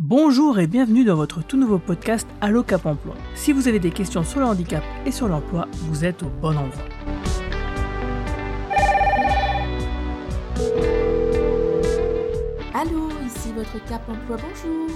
Bonjour et bienvenue dans votre tout nouveau podcast Allo Cap Emploi. Si vous avez des questions sur le handicap et sur l'emploi, vous êtes au bon endroit. Allô, ici votre Cap Emploi, bonjour.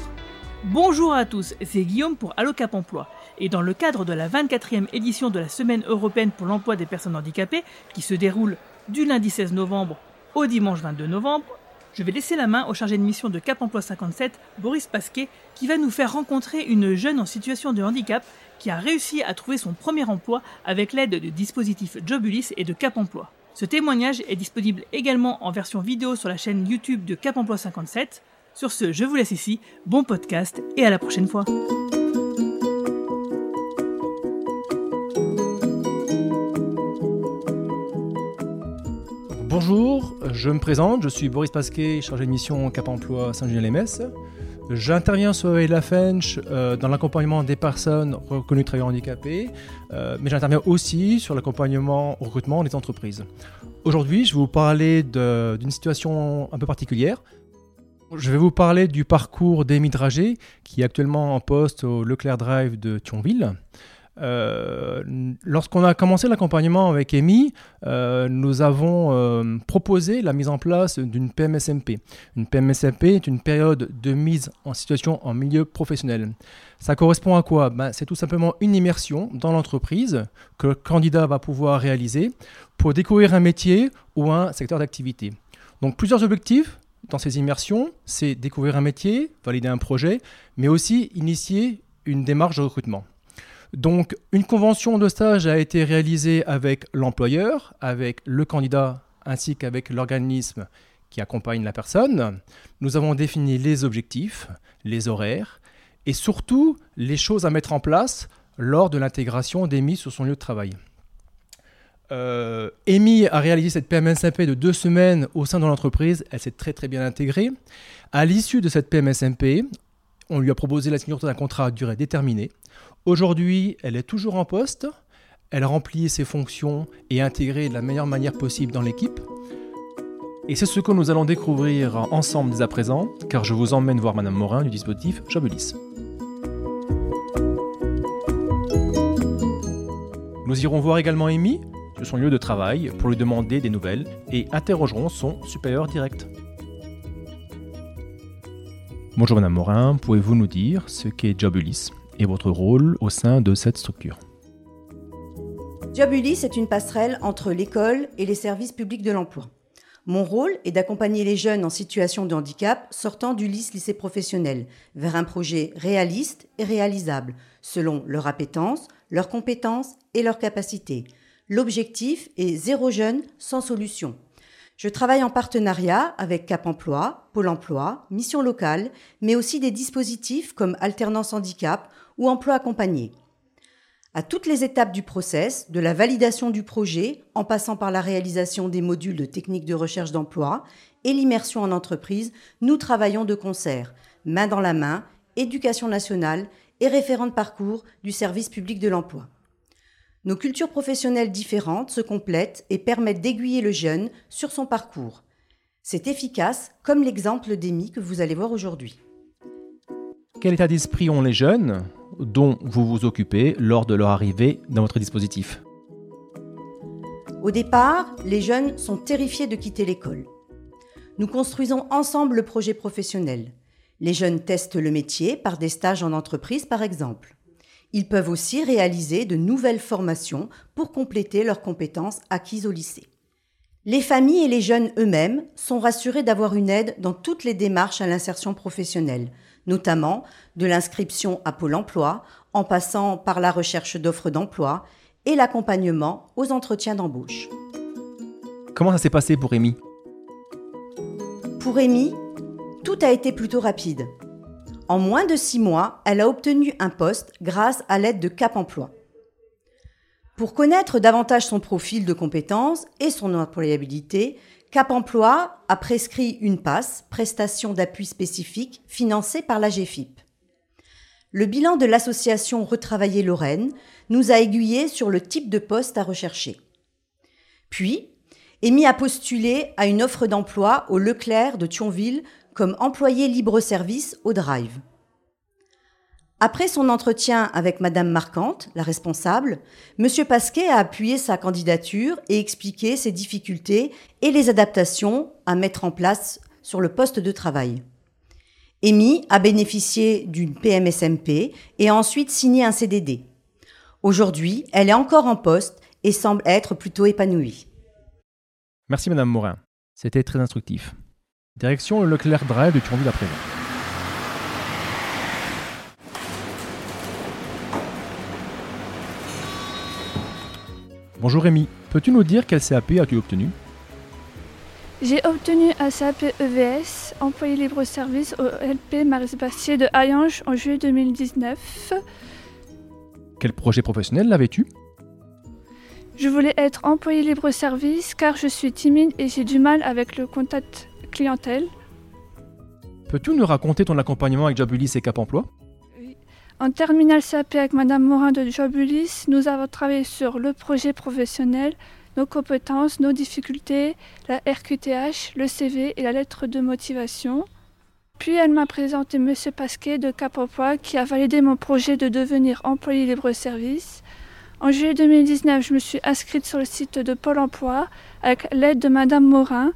Bonjour à tous, c'est Guillaume pour Allo Cap Emploi. Et dans le cadre de la 24e édition de la Semaine européenne pour l'emploi des personnes handicapées, qui se déroule du lundi 16 novembre au dimanche 22 novembre, je vais laisser la main au chargé de mission de Cap Emploi 57, Boris Pasquet, qui va nous faire rencontrer une jeune en situation de handicap qui a réussi à trouver son premier emploi avec l'aide du dispositif Jobulis et de Cap Emploi. Ce témoignage est disponible également en version vidéo sur la chaîne YouTube de Cap Emploi 57. Sur ce, je vous laisse ici, bon podcast et à la prochaine fois. Bonjour, je me présente, je suis Boris Pasquet, chargé de mission Cap Emploi Saint-Julien-les-Messes. J'interviens sur la Fench euh, dans l'accompagnement des personnes reconnues travailleurs handicapés, euh, mais j'interviens aussi sur l'accompagnement au recrutement des entreprises. Aujourd'hui, je vais vous parler d'une situation un peu particulière. Je vais vous parler du parcours d'Amy Dragé, qui est actuellement en poste au Leclerc Drive de Thionville. Euh, lorsqu'on a commencé l'accompagnement avec Amy, euh, nous avons euh, proposé la mise en place d'une PMSMP. Une PMSMP est une période de mise en situation en milieu professionnel. Ça correspond à quoi? Ben, C'est tout simplement une immersion dans l'entreprise que le candidat va pouvoir réaliser pour découvrir un métier ou un secteur d'activité. Donc plusieurs objectifs dans ces immersions, c'est découvrir un métier, valider un projet, mais aussi initier une démarche de recrutement. Donc une convention de stage a été réalisée avec l'employeur, avec le candidat ainsi qu'avec l'organisme qui accompagne la personne. Nous avons défini les objectifs, les horaires et surtout les choses à mettre en place lors de l'intégration d'Amy sur son lieu de travail. Euh, Amy a réalisé cette PMSMP de deux semaines au sein de l'entreprise. Elle s'est très très bien intégrée. À l'issue de cette PMSMP, on lui a proposé la signature d'un contrat à durée déterminée. Aujourd'hui, elle est toujours en poste. Elle remplit ses fonctions et est intégrée de la meilleure manière possible dans l'équipe. Et c'est ce que nous allons découvrir ensemble dès à présent, car je vous emmène voir Madame Morin du dispositif Jobelis. Nous irons voir également Amy sur son lieu de travail pour lui demander des nouvelles et interrogerons son supérieur direct. Bonjour Madame Morin, pouvez-vous nous dire ce qu'est Jobulis et votre rôle au sein de cette structure Jobulis est une passerelle entre l'école et les services publics de l'emploi. Mon rôle est d'accompagner les jeunes en situation de handicap sortant du lycée lycée professionnel vers un projet réaliste et réalisable selon leur appétence, leurs compétences et leurs capacités. L'objectif est zéro jeune sans solution. Je travaille en partenariat avec Cap Emploi, Pôle Emploi, Mission Locale, mais aussi des dispositifs comme Alternance Handicap ou Emploi Accompagné. À toutes les étapes du process, de la validation du projet, en passant par la réalisation des modules de techniques de recherche d'emploi et l'immersion en entreprise, nous travaillons de concert, main dans la main, éducation nationale et référent de parcours du service public de l'emploi. Nos cultures professionnelles différentes se complètent et permettent d'aiguiller le jeune sur son parcours. C'est efficace, comme l'exemple d'Emmy que vous allez voir aujourd'hui. Quel état d'esprit ont les jeunes? Dont vous vous occupez lors de leur arrivée dans votre dispositif Au départ, les jeunes sont terrifiés de quitter l'école. Nous construisons ensemble le projet professionnel. Les jeunes testent le métier par des stages en entreprise par exemple. Ils peuvent aussi réaliser de nouvelles formations pour compléter leurs compétences acquises au lycée. Les familles et les jeunes eux-mêmes sont rassurés d'avoir une aide dans toutes les démarches à l'insertion professionnelle, notamment de l'inscription à Pôle Emploi, en passant par la recherche d'offres d'emploi et l'accompagnement aux entretiens d'embauche. Comment ça s'est passé pour Amy? Pour Amy, tout a été plutôt rapide. En moins de six mois, elle a obtenu un poste grâce à l'aide de Cap Emploi. Pour connaître davantage son profil de compétences et son employabilité, Cap Emploi a prescrit une passe, prestation d'appui spécifique, financée par la GFIP. Le bilan de l'association Retravailler Lorraine nous a aiguillés sur le type de poste à rechercher. Puis, Amy a postulé à une offre d'emploi au Leclerc de Thionville comme employé libre-service au Drive. Après son entretien avec Madame Marquante, la responsable, Monsieur Pasquet a appuyé sa candidature et expliqué ses difficultés et les adaptations à mettre en place sur le poste de travail. Amy a bénéficié d'une PMSMP et a ensuite signé un CDD. Aujourd'hui, elle est encore en poste et semble être plutôt épanouie. Merci Madame Morin. C'était très instructif. Direction le Leclerc Drive de Thionville à présent. Bonjour Rémi, peux-tu nous dire quel CAP as-tu obtenu? J'ai obtenu un CAP EVS, employé libre-service au LP Maris-Bastier de Hayange en juillet 2019. Quel projet professionnel l'avais-tu? Je voulais être employé libre-service car je suis timide et j'ai du mal avec le contact clientèle. Peux-tu nous raconter ton accompagnement avec Jobulis et Cap Emploi? En terminale CAP avec Madame Morin de Jobulis, nous avons travaillé sur le projet professionnel, nos compétences, nos difficultés, la RQTH, le CV et la lettre de motivation. Puis elle m'a présenté Monsieur Pasquet de Cap Emploi qui a validé mon projet de devenir employé libre-service. En juillet 2019, je me suis inscrite sur le site de Pôle Emploi avec l'aide de Madame Morin.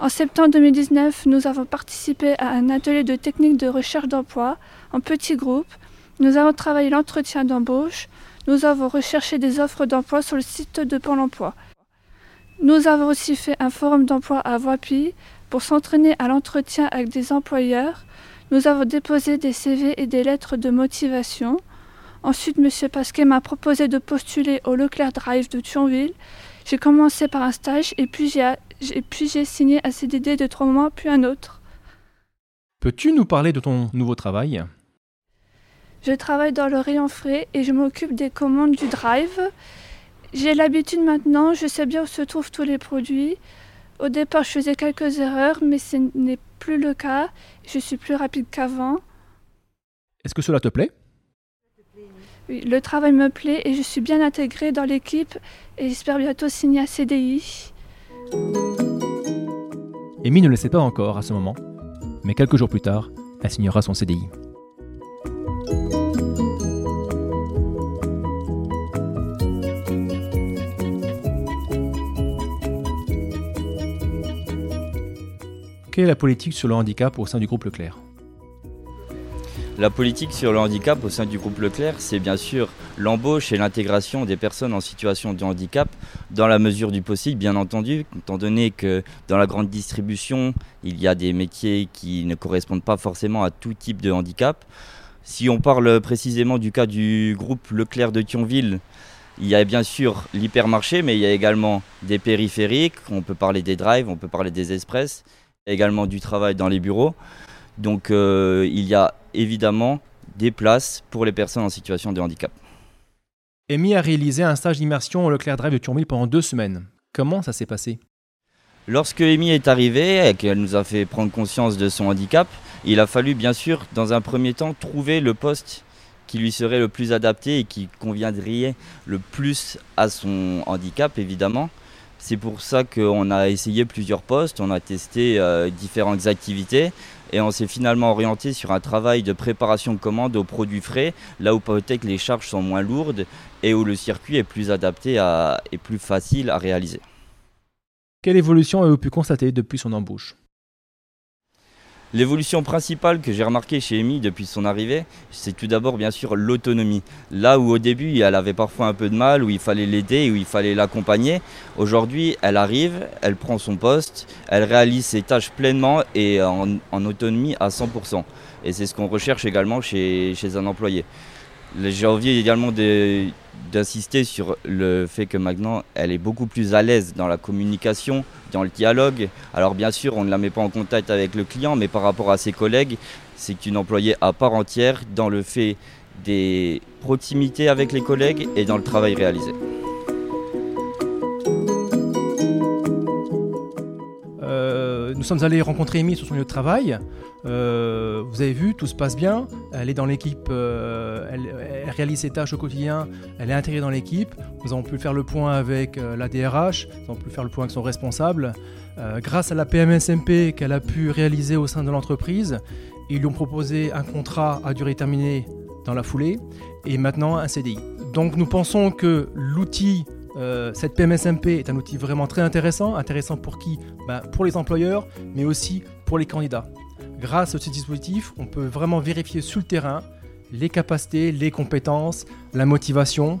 En septembre 2019, nous avons participé à un atelier de technique de recherche d'emploi en petits groupes. Nous avons travaillé l'entretien d'embauche. Nous avons recherché des offres d'emploi sur le site de Pôle emploi. Nous avons aussi fait un forum d'emploi à Voipy pour s'entraîner à l'entretien avec des employeurs. Nous avons déposé des CV et des lettres de motivation. Ensuite, M. Pasquet m'a proposé de postuler au Leclerc Drive de Thionville. J'ai commencé par un stage et puis j'ai signé un CDD de trois mois, puis un autre. Peux-tu nous parler de ton nouveau travail? Je travaille dans le rayon frais et je m'occupe des commandes du drive. J'ai l'habitude maintenant, je sais bien où se trouvent tous les produits. Au départ, je faisais quelques erreurs, mais ce n'est plus le cas. Je suis plus rapide qu'avant. Est-ce que cela te plaît? Oui, le travail me plaît et je suis bien intégrée dans l'équipe et j'espère bientôt signer un CDI. Amy ne le sait pas encore à ce moment, mais quelques jours plus tard, elle signera son CDI. Quelle est la politique sur le handicap au sein du groupe Leclerc. La politique sur le handicap au sein du groupe Leclerc, c'est bien sûr l'embauche et l'intégration des personnes en situation de handicap dans la mesure du possible, bien entendu, étant donné que dans la grande distribution, il y a des métiers qui ne correspondent pas forcément à tout type de handicap. Si on parle précisément du cas du groupe Leclerc de Thionville, il y a bien sûr l'hypermarché, mais il y a également des périphériques, on peut parler des drives, on peut parler des express, également du travail dans les bureaux. Donc euh, il y a évidemment des places pour les personnes en situation de handicap. Amy a réalisé un stage d'immersion au Leclerc Drive de Thionville pendant deux semaines. Comment ça s'est passé? Lorsque Amy est arrivée et qu'elle nous a fait prendre conscience de son handicap, il a fallu bien sûr dans un premier temps trouver le poste qui lui serait le plus adapté et qui conviendrait le plus à son handicap évidemment. C'est pour ça qu'on a essayé plusieurs postes, on a testé euh, différentes activités et on s'est finalement orienté sur un travail de préparation de commande aux produits frais, là où peut-être les charges sont moins lourdes et où le circuit est plus adapté et plus facile à réaliser. Quelle évolution avez-vous pu constater depuis son embauche? L'évolution principale que j'ai remarquée chez Amy depuis son arrivée, c'est tout d'abord bien sûr l'autonomie. Là où au début elle avait parfois un peu de mal, où il fallait l'aider, où il fallait l'accompagner, aujourd'hui elle arrive, elle prend son poste, elle réalise ses tâches pleinement et en, autonomie à 100%. Et c'est ce qu'on recherche également chez un employé. J'ai envie également d'insister sur le fait que maintenant elle est beaucoup plus à l'aise dans la communication, dans le dialogue. Alors bien sûr, on ne la met pas en contact avec le client, mais par rapport à ses collègues, c'est une employée à part entière dans le fait des proximités avec les collègues et dans le travail réalisé. Nous sommes allés rencontrer Amy sur son lieu de travail. Euh, vous avez vu, tout se passe bien. Elle est dans l'équipe, euh, elle, réalise ses tâches au quotidien, elle est intégrée dans l'équipe. Nous avons pu faire le point avec euh, la DRH, nous avons pu faire le point avec son responsable. Grâce à la PMSMP qu'elle a pu réaliser au sein de l'entreprise, ils lui ont proposé un contrat à durée terminée dans la foulée et maintenant un CDI. Donc nous pensons que l'outil, euh, cette PMSMP est un outil vraiment très intéressant. Intéressant pour qui? Ben, Pour les employeurs, mais aussi pour les candidats. Grâce à ce dispositif, on peut vraiment vérifier sur le terrain les capacités, les compétences, la motivation.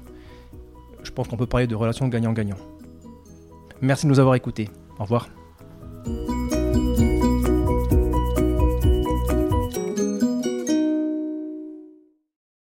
Je pense qu'on peut parler de relations gagnant-gagnant. Merci de nous avoir écoutés. Au revoir.